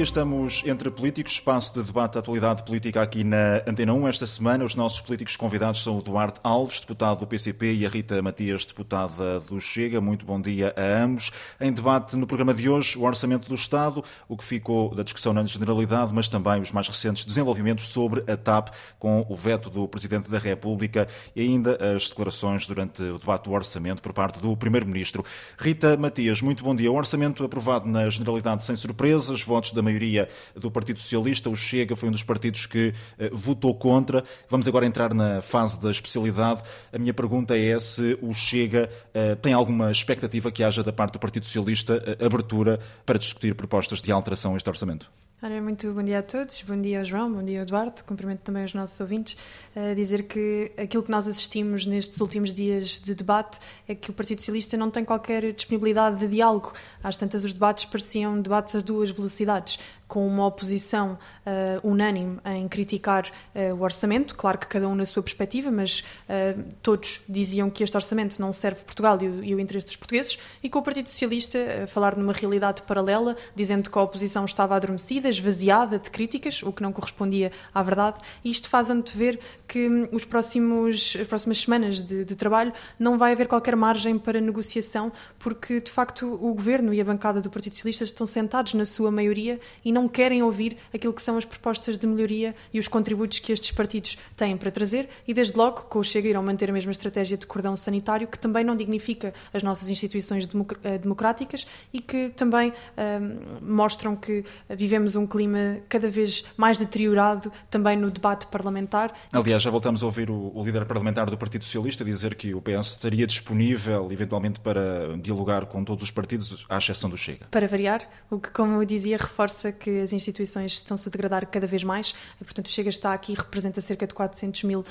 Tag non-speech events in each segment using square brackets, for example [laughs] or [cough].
dia, estamos entre políticos, espaço de debate da atualidade política aqui na Antena 1. Esta semana, os nossos políticos convidados são o Duarte Alves, deputado do PCP, e a Rita Matias, deputada do Chega. Muito bom dia a ambos. Em debate no programa de hoje, o Orçamento do Estado, o que ficou da discussão na generalidade, mas também os mais recentes desenvolvimentos sobre a TAP, com o veto do Presidente da República e ainda as declarações durante o debate do Orçamento por parte do Primeiro-Ministro. Rita Matias, muito bom dia. O Orçamento aprovado na generalidade sem surpresas, votos da maioria do Partido Socialista. O Chega foi um dos partidos que uh, votou contra. Vamos agora entrar na fase da especialidade. A minha pergunta é se o Chega uh, tem alguma expectativa que haja da parte do Partido Socialista uh, abertura para discutir propostas de alteração a este orçamento. Ora, muito bom dia a todos, bom dia ao João, bom dia ao Eduardo, cumprimento também os nossos ouvintes, uh, dizer que aquilo que nós assistimos nestes últimos dias de debate é que o Partido Socialista não tem qualquer disponibilidade de diálogo. Às tantas os debates pareciam debates a duas velocidades com uma oposição uh, unânime em criticar uh, o orçamento, claro que cada um na sua perspectiva, mas uh, todos diziam que este orçamento não serve Portugal e o, e o, interesse dos portugueses, e com o Partido Socialista a falar numa realidade paralela, dizendo que a oposição estava adormecida, esvaziada de críticas, o que não correspondia à verdade, e isto faz antever que hum, os próximos, as próximas semanas de, de trabalho não vai haver qualquer margem para negociação, porque de facto o governo e a bancada do Partido Socialista estão sentados na sua maioria e não não querem ouvir aquilo que são as propostas de melhoria e os contributos que estes partidos têm para trazer e, desde logo, com o Chega irão manter a mesma estratégia de cordão sanitário, que também não dignifica as nossas instituições eh, democráticas e que também um, mostram que vivemos um clima cada vez mais deteriorado também no debate parlamentar. Aliás, já voltamos a ouvir o, o líder parlamentar do Partido Socialista dizer que o PS estaria disponível, eventualmente, para dialogar com todos os partidos, à exceção do Chega. Para variar, o que, como eu dizia, reforça que que as instituições estão-se a degradar cada vez mais. Portanto, o Chega está aqui representa cerca de 400 mil uh,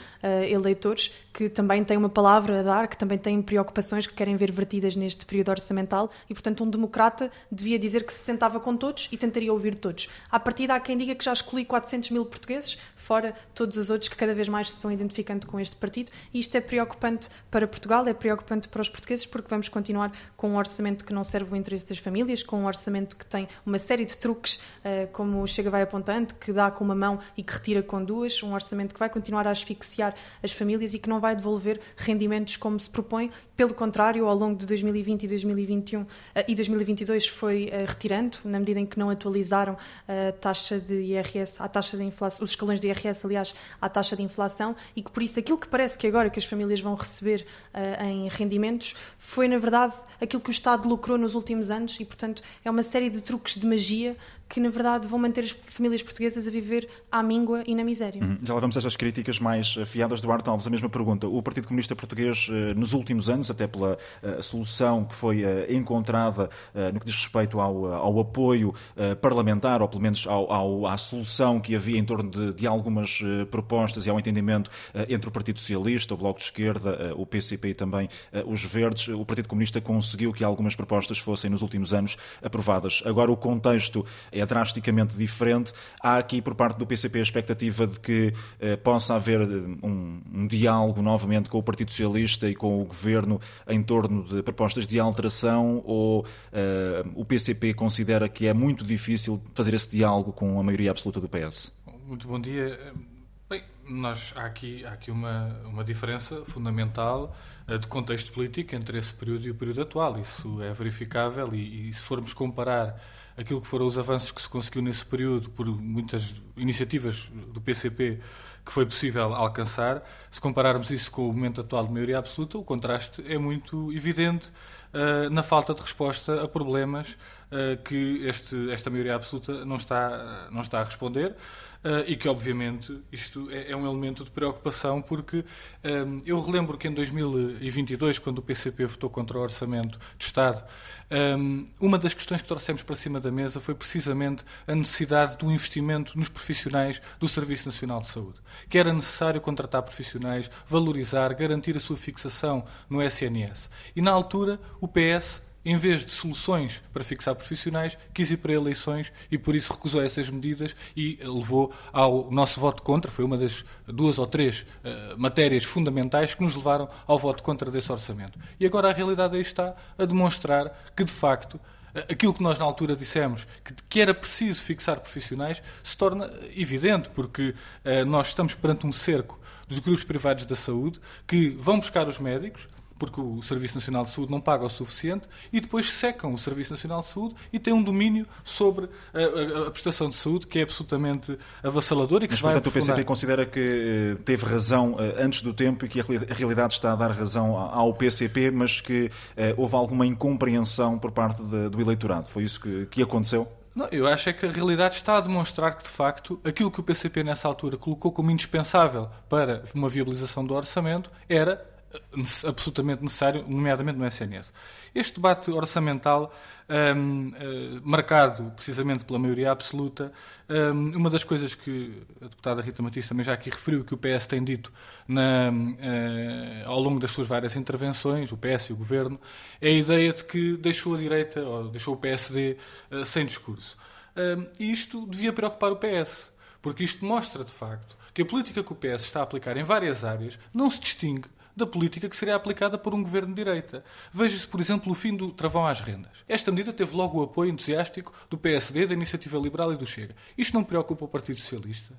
eleitores que também têm uma palavra a dar, que também têm preocupações que querem ver vertidas neste período orçamental. E, portanto, um democrata devia dizer que se sentava com todos e tentaria ouvir todos. À partida, há quem diga que já exclui 400 mil portugueses, fora todos os outros que cada vez mais se vão identificando com este partido. E isto é preocupante para Portugal, é preocupante para os portugueses, porque vamos continuar com um orçamento que não serve o interesse das famílias, com um orçamento que tem uma série de truques eh, como o Chega vai apontando, que dá com uma mão e que retira com duas, um orçamento que vai continuar a asfixiar as famílias e que não vai devolver rendimentos como se propõe, pelo contrário, ao longo de 2020 e 2021 eh, e 2022 foi eh, retirando, na medida em que não atualizaram a taxa de IRS, a taxa de inflação, os escalões de IRS, aliás, à taxa de inflação, e que por isso aquilo que parece que agora que as famílias vão receber em rendimentos foi, na verdade, aquilo que o Estado lucrou nos últimos anos e, portanto, é uma série de truques de magia que, na verdade, vão manter as famílias portuguesas a viver à míngua e na miséria. Uhum. Já lá vamos a estas críticas mais afiadas do Arte Alves. A mesma pergunta. O Partido Comunista Português, eh, nos últimos anos, até pela uh, solução que foi encontrada no que diz respeito ao, ao apoio parlamentar, ou pelo menos ao, ao, à solução que havia em torno de, de algumas propostas e ao entendimento entre o Partido Socialista, o Bloco de Esquerda, o PCP e também os Verdes, o Partido Comunista conseguiu que algumas propostas fossem, nos últimos anos, aprovadas. Agora, o contexto drasticamente diferente. Há aqui, por parte do PCP, a expectativa de que eh, possa haver eh, um, um, diálogo novamente com o Partido Socialista e com o Governo em torno de propostas de alteração ou eh, o PCP considera que é muito difícil fazer esse diálogo com a maioria absoluta do PS? Muito bom dia. Bem, nós, há aqui, há aqui uma, uma diferença fundamental de contexto político entre esse período e o período atual. Isso é verificável e, e se formos comparar aquilo que foram os avanços que se conseguiu nesse período por muitas iniciativas do PCP que foi possível alcançar, se compararmos isso com o momento atual de maioria absoluta, o contraste é muito evidente uh, na falta de resposta a problemas uh, que este, esta maioria absoluta não está, não está a responder. Uh, e que, obviamente, isto é, é, um elemento de preocupação, porque um, eu relembro que em 2022, quando o PCP votou contra o Orçamento de Estado, um, uma das questões que trouxemos para cima da mesa foi precisamente a necessidade do investimento nos profissionais do Serviço Nacional de Saúde. Que era necessário contratar profissionais, valorizar, garantir a sua fixação no SNS. E, na altura, o PS em vez de soluções para fixar profissionais, quis ir para eleições e por isso recusou essas medidas e levou ao nosso voto contra. Foi uma das duas ou três uh, matérias fundamentais que nos levaram ao voto contra desse orçamento. E agora a realidade aí está a demonstrar que, de facto, aquilo que nós na altura dissemos, que, que era preciso fixar profissionais, se torna evidente, porque uh, nós estamos perante um cerco dos grupos privados da saúde que vão buscar os médicos, porque o Serviço Nacional de Saúde não paga o suficiente, e depois secam o Serviço Nacional de Saúde e têm um domínio sobre a, a, a prestação de saúde que é absolutamente avassalador e que Mas, se vai portanto, aprofundar. o PCP considera que eh, teve razão eh, antes do tempo e que a realidade está a dar razão ao PCP, mas que eh, houve alguma incompreensão por parte de, do eleitorado. Foi isso que, que aconteceu? Não, eu acho é que a realidade está a demonstrar que, de facto, aquilo que o PCP nessa altura colocou como indispensável para uma viabilização do orçamento era absolutamente necessário, nomeadamente no SNS. Este debate orçamental, um, uh, eh, marcado precisamente pela maioria absoluta, um, uma das coisas que a deputada Rita Matias também já aqui referiu, que o PS tem dito na, uh, ao longo das suas várias intervenções, o PS e o Governo, é a ideia de que deixou a direita, ou deixou o PSD uh, sem discurso. Um, e isto devia preocupar o PS, porque isto mostra, de facto, que a política que o PS está a aplicar em várias áreas não se distingue da política que seria aplicada por um governo de direita. Veja-se, por exemplo, o fim do travão às rendas. Esta medida teve logo o apoio entusiástico do PSD, da Iniciativa Liberal e do Chega. Isto não preocupa o Partido Socialista?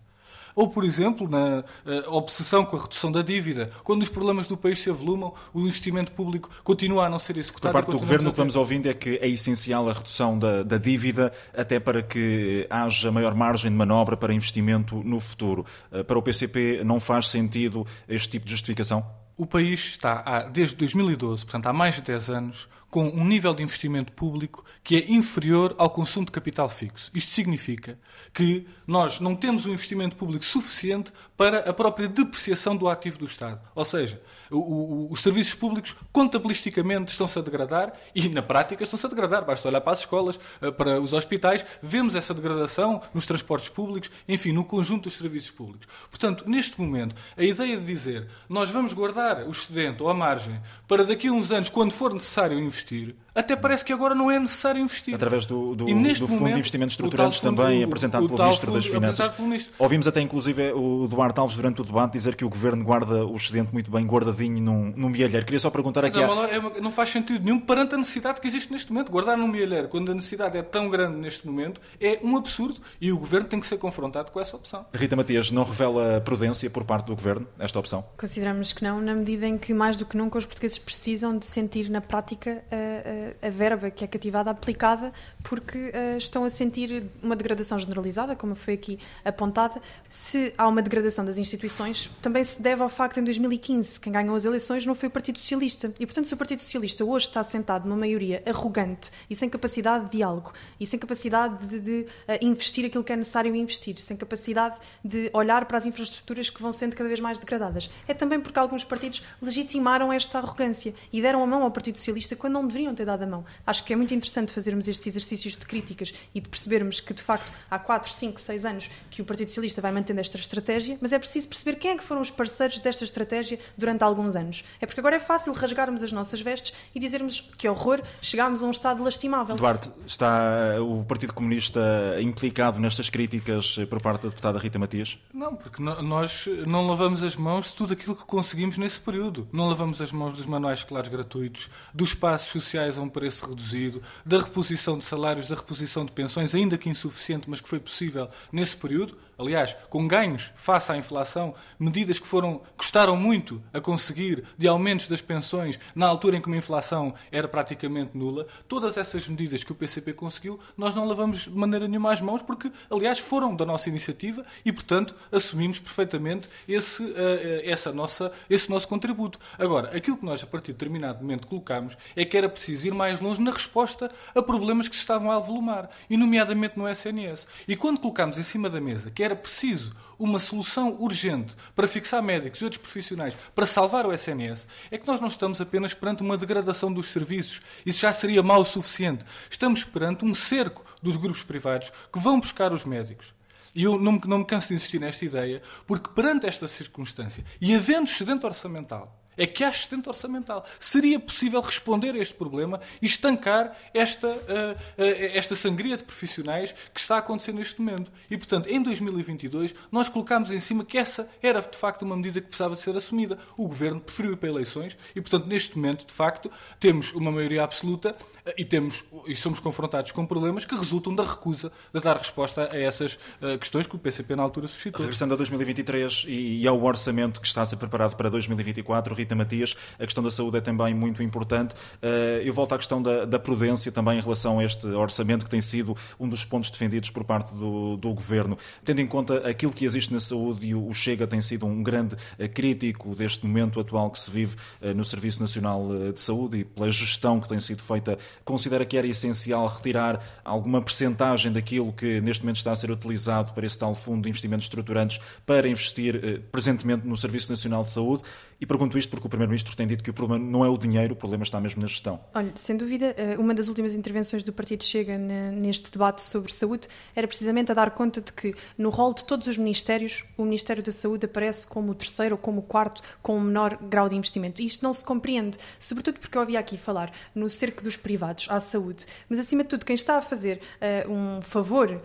Ou, por exemplo, na uh, obsessão com a redução da dívida, quando os problemas do país se avolumam, o investimento público continua a não ser executado. Por parte do Governo, o que vamos ouvindo é que é essencial a redução da, da, dívida, até para que haja maior margem de manobra para investimento no futuro. Uh, para o PCP, não faz sentido este tipo de justificação? O país está, há, desde 2012, portanto há mais de 10 anos, com um nível de investimento público que é inferior ao consumo de capital fixo. Isto significa que nós não temos um investimento público suficiente para a própria depreciação do ativo do Estado. Ou seja, o, o, os serviços públicos contabilisticamente estão-se a degradar e na prática estão-se a degradar. Basta olhar para as escolas, eh, para os hospitais, vemos essa degradação nos transportes públicos, enfim, no conjunto dos serviços públicos. Portanto, neste momento, a ideia de dizer nós vamos guardar o excedente ou a margem para daqui a uns anos, quando for necessário investir, existir até parece que agora não é necessário investir. Através do, do, do Fundo momento, de Investimentos Estruturantes também, apresentado pelo Ministro das Finanças. Ouvimos até, inclusive, o Duarte Alves, durante o debate, dizer que o Governo guarda o excedente muito bem guardadinho num, num mielheiro. Queria só perguntar aqui... Mas, é uma, não faz sentido nenhum perante a necessidade que existe neste momento. Guardar num mielheiro, quando a necessidade é tão grande neste momento, é um absurdo e o Governo tem que ser confrontado com essa opção. Rita Matias, não revela prudência por parte do Governo esta opção? Consideramos que não, na medida em que, mais do que nunca, os portugueses precisam de sentir na prática a, a, verba que é cativada aplicada porque uh, estão a sentir uma degradação generalizada, como foi aqui apontada. Se há uma degradação das instituições, também se deve ao facto em 2015 quem ganhou as eleições não foi o Partido Socialista. E, portanto, se o Partido Socialista hoje está sentado numa maioria arrogante e sem capacidade de diálogo e sem capacidade de, de uh, investir aquilo que é necessário investir, sem capacidade de olhar para as infraestruturas que vão sendo cada vez mais degradadas, é também porque alguns partidos legitimaram esta arrogância e deram a mão ao Partido Socialista quando não deveriam ter dado a mão. Acho que que é muito interessante fazermos estes exercícios de críticas e de percebermos que, de facto, há 4, 5, 6 anos que o Partido Socialista vai mantendo esta estratégia, mas é preciso perceber quem é que foram os parceiros desta estratégia durante alguns anos. É porque agora é fácil rasgarmos as nossas vestes e dizermos que horror, chegámos a um estado lastimável. Duarte, está o Partido Comunista implicado nestas críticas por parte da deputada Rita Matias? Não, porque nós não lavamos as mãos de tudo aquilo que conseguimos nesse período. Não lavamos as mãos dos manuais escolares gratuitos, dos passos sociais a um preço reduzido, da reposição de salários, da reposição de pensões, ainda que insuficiente, mas que foi possível nesse período, aliás, com ganhos face à inflação, medidas que foram custaram muito a conseguir de aumentos das pensões na altura em que uma inflação era praticamente nula, todas essas medidas que o PCP conseguiu, nós não lavamos de maneira nenhuma as mãos porque, aliás, foram da nossa iniciativa e, portanto, assumimos perfeitamente esse, uh, essa nossa, esse nosso contributo. Agora, aquilo que nós, a partir de determinado momento, colocámos é que era preciso ir mais longe na resposta a problemas que se estavam a avolumar, e nomeadamente no SNS. E quando colocámos em cima da mesa que era preciso uma solução urgente para fixar médicos e outros profissionais para salvar o SNS, é que nós não estamos apenas perante uma degradação dos serviços. Isso já seria mal o suficiente. Estamos perante um cerco dos grupos privados que vão buscar os médicos. E eu não me, não me canso de insistir nesta ideia, porque perante esta circunstância, e havendo excedente orçamental, é que há sustento orçamental. Seria possível responder a este problema e estancar esta, uh, uh, esta sangria de profissionais que está a acontecer neste momento. E, portanto, em 2022, nós colocámos em cima que essa era, de facto, uma medida que precisava de ser assumida. O Governo preferiu ir para eleições e, portanto, neste momento, de facto, temos uma maioria absoluta uh, e, temos, e somos confrontados com problemas que resultam da recusa de dar resposta a essas questões que o PCP na altura suscitou. Regressando a 2023 e ao orçamento que está a ser preparado para 2024, Rita Matias, a questão da saúde é também muito importante. Eh, eu volto à questão da, da prudência também em relação a este orçamento que tem sido um dos pontos defendidos por parte do, do Governo. Tendo em conta aquilo que existe na saúde e o Chega tem sido um grande eh, crítico deste momento atual que se vive eh, no Serviço Nacional de Saúde e pela gestão que tem sido feita, considera que era essencial retirar alguma percentagem daquilo que neste momento está a ser utilizado para esse tal fundo de investimentos estruturantes para investir presentemente no Serviço Nacional de Saúde? E pergunto isto porque o Primeiro-Ministro tem dito que o problema não é o dinheiro, o problema está mesmo na gestão. Olha, sem dúvida, eh, uma das últimas intervenções do Partido Chega neste debate sobre saúde era precisamente a dar conta de que no rol de todos os ministérios, o Ministério da Saúde aparece como o terceiro ou como o quarto com o menor grau de investimento. E isto não se compreende, sobretudo porque eu havia aqui falar no cerco dos privados à saúde. Mas, acima de tudo, quem está a fazer uh, um favor uh,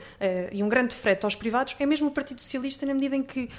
e um grande frete aos privados é mesmo o Partido Socialista, na medida em que uh,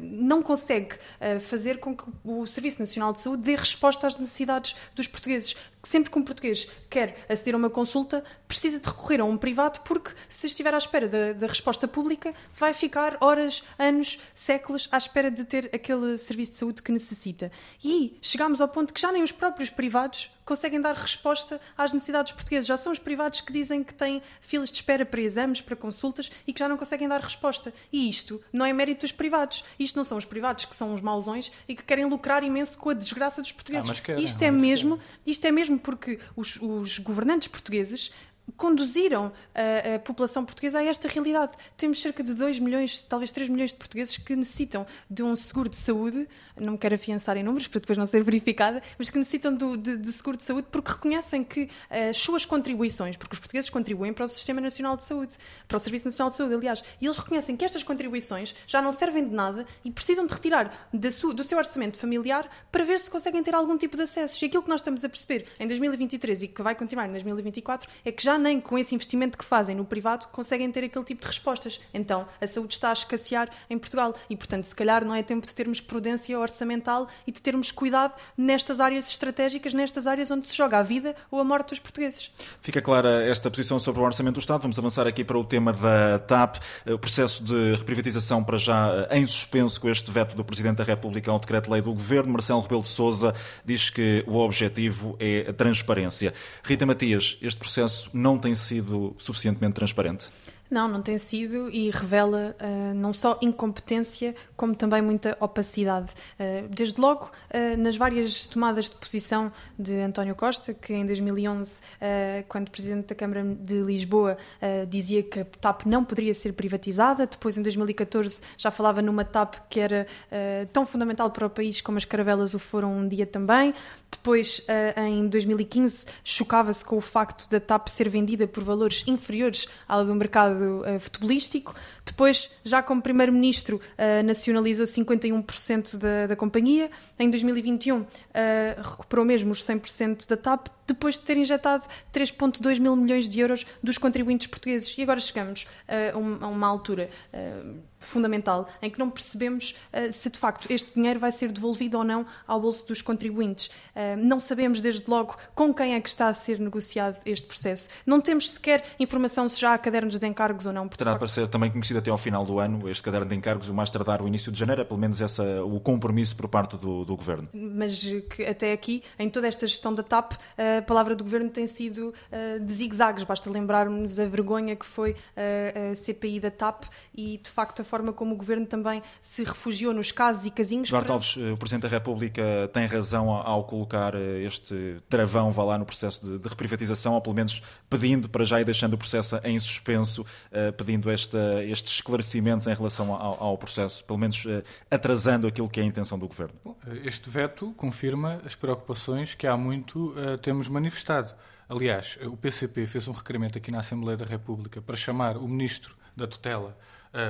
não consegue fazer com que o o Serviço Nacional de Saúde dê resposta às necessidades dos portugueses. Sempre que um português quer aceder a uma consulta, precisa de recorrer a um privado, porque se estiver à espera da, da resposta pública, vai ficar horas, anos, séculos à espera de ter aquele serviço de saúde que necessita. E chegamos ao ponto que já nem os próprios privados conseguem dar resposta às necessidades portuguesas. Já são os privados que dizem que têm filas de espera para exames, para consultas e que já não conseguem dar resposta. E isto não é mérito dos privados. Isto não são os privados que são os mausões e que querem lucrar imenso com a desgraça dos portugueses. Ah, querem, isto, é mesmo, isto é mesmo porque os, os governantes portugueses conduziram a, a, população portuguesa a esta realidade. Temos cerca de 2 milhões, talvez 3 milhões de portugueses que necessitam de um seguro de saúde, não me quero afiançar em números para depois não ser [laughs] verificada, mas que necessitam do, de, de, seguro de saúde porque reconhecem que as suas contribuições, porque os portugueses contribuem para o Sistema Nacional de Saúde, para o Serviço Nacional de Saúde, aliás, e eles reconhecem que estas contribuições já não servem de nada e precisam de retirar su, do seu orçamento familiar para ver se conseguem ter algum tipo de acesso. E aquilo que nós estamos a perceber em 2023 e que vai continuar em 2024 é que já nem com esse investimento que fazem no privado conseguem ter aquele tipo de respostas. Então, a saúde está a escassear em Portugal e, portanto, se calhar não é tempo de termos prudência orçamental e de termos cuidado nestas áreas estratégicas, nestas áreas onde se joga a vida ou a morte dos portugueses. Fica clara esta posição sobre o orçamento do Estado. Vamos avançar aqui para o tema da TAP, o processo de reprivatização para já em suspenso com este veto do Presidente da República ao decreto-lei do Governo. Marcelo Rebelo de Sousa diz que o objetivo é a transparência. Rita Matias, este processo não não tem sido suficientemente transparente? Não, não tem sido e revela uh, não só incompetência, como também muita opacidade. Uh, desde logo, uh, nas várias tomadas de posição de António Costa, que em 2011, quando Presidente da Câmara de Lisboa, dizia que a TAP não poderia ser privatizada, depois em 2014 já falava numa TAP que era tão fundamental para o país como as caravelas o foram um dia também. Depois, em 2015, chocava-se com o facto da TAP ser vendida por valores inferiores ao do mercado mercado uh, futebolístico. Depois, já como Primeiro-Ministro, uh, nacionalizou 51% da, da companhia. Em 2021, uh, eh, recuperou mesmo os 100% da TAP, depois de ter injetado 3,2 mil milhões de euros dos contribuintes portugueses. E agora chegamos a uma altura fundamental em que não percebemos uh, se de facto este dinheiro vai ser devolvido ou não ao bolso dos contribuintes. Uh, não sabemos desde logo com quem é que está a ser negociado este processo. Não temos sequer informação se já há cadernos de encargos ou não. Terá para ser também conhecido até ao final do ano este caderno de encargos, o mais tardar o início de janeiro, é pelo menos essa, o compromisso por parte do, do Governo. Mas que até aqui, em toda esta gestão da TAP, a palavra do Governo tem sido uh, de zigue-zagues. Basta lembrarmos a vergonha que foi a CPI da TAP e, de facto, a forma como o Governo também se refugiou nos casos e casinhos. Duarte para... Alves, eh, o Presidente da República tem razão ao colocar eh, este travão, vá lá, no processo de, de reprivatização, ou pelo menos pedindo para já ir deixando o processo em suspenso, uh, pedindo esta, estes esclarecimentos em relação ao, ao, processo, pelo menos atrasando aquilo que é a intenção do Governo. Bom, este veto confirma as preocupações que há muito temos manifestado. Aliás, o PCP fez um requerimento aqui na Assembleia da República para chamar o Ministro da Tutela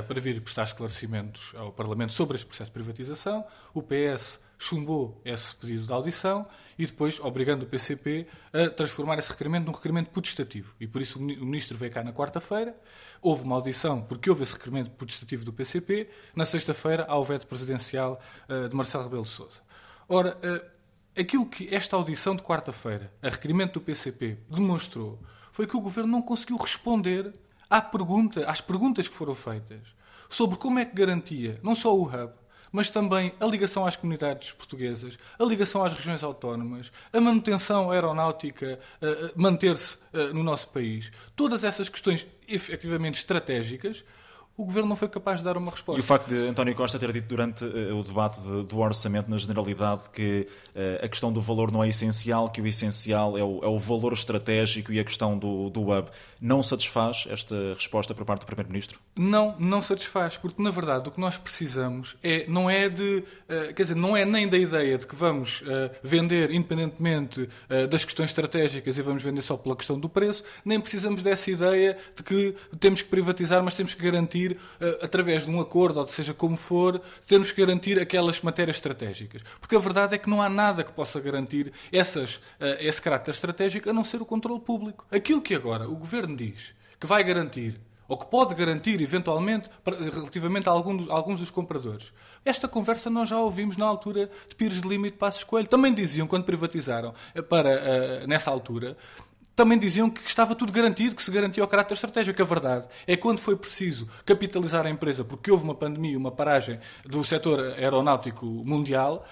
para vir prestar esclarecimentos ao Parlamento sobre este processo de privatização. O PS chumbou esse pedido de audição e depois obrigando o PCP a transformar esse requerimento num requerimento putestativo. E por isso o ministro veio cá na quarta-feira, houve uma audição porque houve esse requerimento putestativo do PCP, na sexta-feira há o veto presidencial uh, de Marcelo Rebelo de Sousa. Ora, uh, aquilo que esta audição de quarta-feira, a requerimento do PCP, demonstrou foi que o governo não conseguiu responder à pergunta, às perguntas que foram feitas sobre como é que garantia não só o hub, mas também a ligação às comunidades portuguesas, a ligação às regiões autónomas, a manutenção aeronáutica, manter-se no nosso país. Todas essas questões efetivamente estratégicas o Governo não foi capaz de dar uma resposta. E o facto de António Costa ter dito durante uh, o debate de, do orçamento na generalidade que uh, a questão do valor não é essencial, que o essencial é o, é o valor estratégico e a questão do, do hub, não satisfaz esta resposta por parte do Primeiro-Ministro? Não, não satisfaz, porque na verdade o que nós precisamos é, não é de, uh, quer dizer, não é nem da ideia de que vamos vender independentemente das questões estratégicas e vamos vender só pela questão do preço, nem precisamos dessa ideia de que temos que privatizar, mas temos que garantir garantir, uh, através de um acordo, ou seja como for, temos que garantir aquelas matérias estratégicas. Porque a verdade é que não há nada que possa garantir essas, uh, esse caráter estratégico a não ser o controle público. Aquilo que agora o Governo diz que vai garantir ou que pode garantir, eventualmente, relativamente a, alguns dos compradores. Esta conversa nós já ouvimos na altura de Pires de Lima e de Passos Coelho. Também diziam, quando privatizaram, eh, para, nessa altura, também diziam que estava tudo garantido, que se garantia o caráter estratégico. A verdade é que quando foi preciso capitalizar a empresa, porque houve uma pandemia, uma paragem do setor aeronáutico mundial,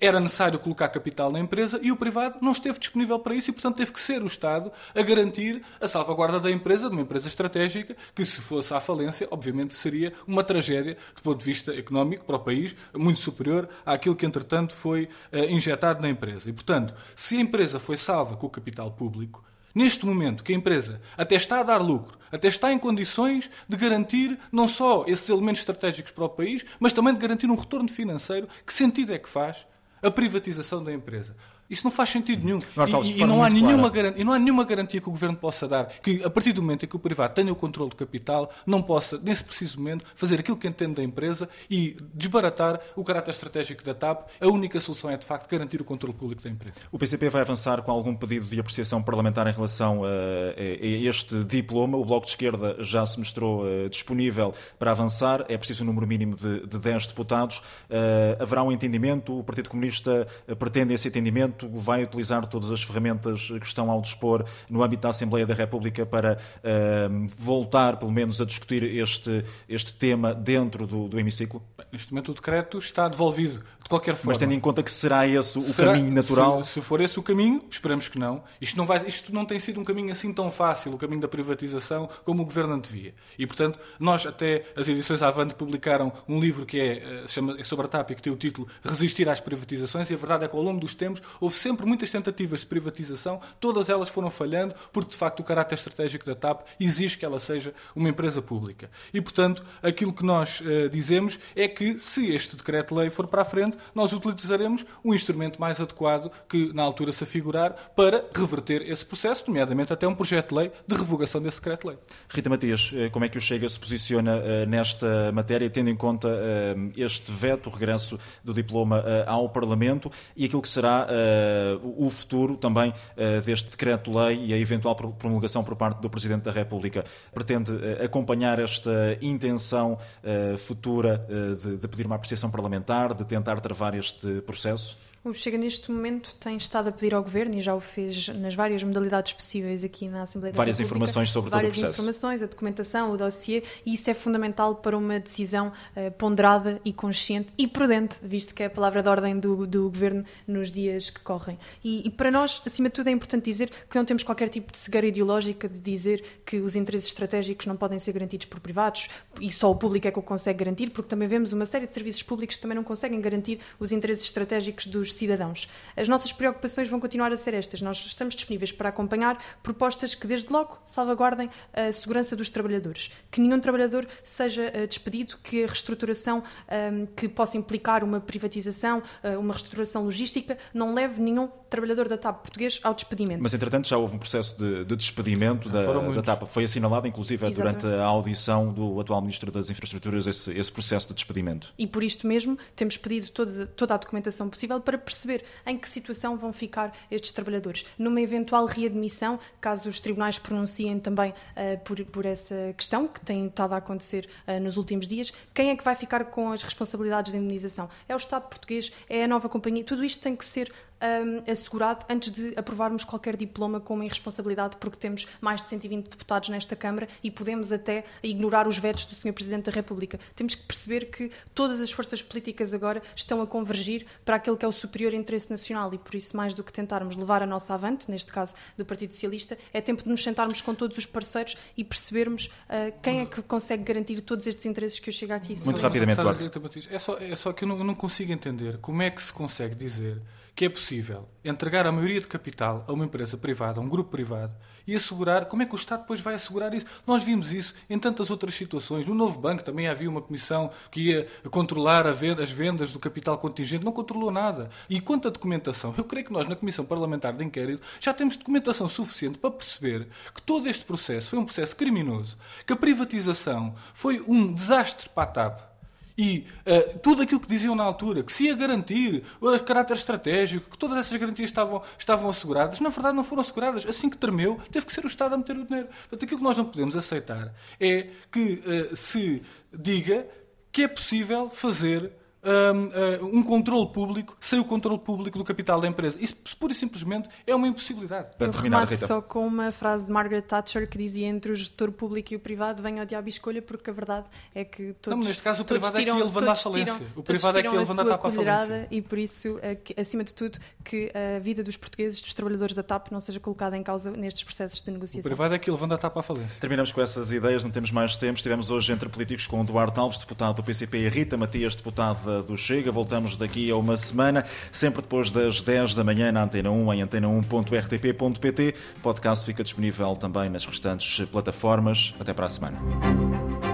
era necessário colocar capital na empresa e o privado não esteve disponível para isso e, portanto, teve que ser o Estado a garantir a salvaguarda da empresa, de uma empresa estratégica, que, se fosse à falência, obviamente seria uma tragédia do ponto de vista económico para o país, muito superior àquilo que, entretanto, foi uh, injetado na empresa. E, portanto, se a empresa foi salva com o capital público, Neste momento, que a empresa até está a dar lucro, até está em condições de garantir não só esses elementos estratégicos para o país, mas também de garantir um retorno financeiro, que sentido é que faz a privatização da empresa? Isso não faz sentido nenhum. E, e, não há nenhuma garantia, e não há nenhuma garantia que o Governo possa dar que, a partir do momento em que o privado tenha o controle do capital, não possa, nesse preciso momento, fazer aquilo que entende da empresa e desbaratar o caráter estratégico da TAP. A única solução é, de facto, garantir o controle público da empresa. O PCP vai avançar com algum pedido de apreciação parlamentar em relação a, a este diploma. O Bloco de Esquerda já se mostrou uh, disponível para avançar. É preciso um número mínimo de, de 10 deputados. Uh, haverá um entendimento. O Partido Comunista pretende esse entendimento vai utilizar todas as ferramentas que estão ao dispor no âmbito da Assembleia da República para uh, voltar, pelo menos, a discutir este, este tema dentro do, do hemiciclo? Neste momento o decreto está devolvido de qualquer forma. Mas tendo em conta que será esse o será, caminho natural? Se, se, for esse o caminho, esperamos que não. Isto não, vai, isto não tem sido um caminho assim tão fácil, o caminho da privatização, como o Governo antevia. E, portanto, nós até, as edições Avante publicaram um livro que é, eh, chama, é sobre a TAP e que tem o título Resistir às privatizações e a verdade é que ao longo dos tempos houve sempre muitas tentativas de privatização, todas elas foram falhando, porque de facto o caráter estratégico da TAP exige que ela seja uma empresa pública. E, portanto, aquilo que nós uh, dizemos é que, se este decreto-lei for para a frente, nós utilizaremos o instrumento mais adequado que na altura se afigurar para reverter esse processo, nomeadamente até um projeto de lei de revogação desse decreto-lei. Rita Matias, eh, como é que o Chega se posiciona uh, nesta matéria, tendo em conta uh, este veto, o regresso do diploma ao Parlamento e aquilo que será o futuro também deste decreto-lei e a eventual promulgação por parte do Presidente da República? Pretende acompanhar esta intenção futura de, de pedir uma apreciação parlamentar, de tentar travar este processo? O Chega neste momento tem estado a pedir ao Governo e já o fez nas várias modalidades possíveis aqui na Assembleia várias República. Várias informações sobre todo o processo. Várias informações, a documentação, o dossiê e isso é fundamental para uma decisão uh, ponderada e consciente e prudente, visto que é a palavra de ordem do, do Governo nos dias que correm. E, e, para nós, acima de tudo, é importante dizer que não temos qualquer tipo de cegueira ideológica de dizer que os interesses estratégicos não podem ser garantidos por privados e só o público é que o consegue garantir, porque também vemos uma série de serviços públicos que também não conseguem garantir os interesses estratégicos dos cidadãos. As nossas preocupações vão continuar a ser estas. Nós estamos disponíveis para acompanhar propostas que, desde logo, salvaguardem a segurança dos trabalhadores. Que nenhum trabalhador seja eh, despedido, que a reestruturação ehm, que possa implicar uma privatização, eh, uma reestruturação logística, não leve leve nenhum trabalhador da TAP português ao despedimento. Mas, entretanto, já houve um processo de, de despedimento da, da, TAP. Foi assinalado, inclusive, Exatamente. durante a audição do atual Ministro das Infraestruturas, esse, esse, processo de despedimento. E por isto mesmo, temos pedido toda, toda a documentação possível para perceber em que situação vão ficar estes trabalhadores. Numa eventual readmissão, caso os tribunais pronunciem também uh, por, por essa questão, que tem estado a acontecer uh, nos últimos dias, quem é que vai ficar com as responsabilidades de indemnização? É o Estado português? É a nova companhia? Tudo isto tem que ser um, assegurado antes de aprovarmos qualquer diploma com uma irresponsabilidade, porque temos mais de 120 deputados nesta Câmara e podemos até ignorar os vetos do Sr. Presidente da República. Temos que perceber que todas as forças políticas agora estão a convergir para aquele que é o superior interesse nacional e por isso, mais do que tentarmos levar a nossa avante, neste caso do Partido Socialista, é tempo de nos sentarmos com todos os parceiros e percebermos uh, quem é que consegue garantir todos estes interesses que eu chego aqui. Muito rapidamente, É só, é só que eu não, eu não consigo entender como é que se consegue dizer que é possível entregar a maioria de capital a uma empresa privada, a um grupo privado, e assegurar, como é que o Estado depois vai assegurar isso? Nós vimos isso em tantas outras situações. No Novo Banco também havia uma comissão que ia controlar as vendas do capital contingente, não controlou nada. E quanto à documentação, eu creio que nós na Comissão Parlamentar de Inquérito já temos documentação suficiente para perceber que todo este processo foi um processo criminoso, que a privatização foi um desastre para a TAP, e uh, tudo aquilo que diziam na altura, que se ia garantir o caráter estratégico, que todas essas garantias estavam, estavam asseguradas, na verdade não foram asseguradas. Assim que tremeu, teve que ser o Estado a meter o dinheiro. Portanto, aquilo que nós não podemos aceitar é que uh, se diga que é possível fazer um, um controle público sem o controle público do capital da empresa. Isso, pura e simplesmente, é uma impossibilidade. Para Eu terminar, Rita. só com uma frase de Margaret Thatcher que dizia entre o gestor público e o privado venha ao diabo e escolha, porque a verdade é que todos Não, neste caso o privado tiram, é que ia levando à falência. Tiram, o privado é que ia levando a, TAP à falência. E por isso, é acima de tudo, que a vida dos portugueses, dos trabalhadores da TAP, não seja colocada em causa nestes processos de negociação. O privado é que ia levando a TAP à falência. Terminamos com essas ideias, não temos mais tempo. Estivemos hoje entre políticos com o Duarte Alves, deputado do PCP, e a Rita Matias, deputada do Chega. Voltamos voltamos daqui a uma semana, sempre depois das 10 da manhã na Antena 1, em antena1.rtp.pt. O podcast fica disponível também nas restantes plataformas. Até para a semana.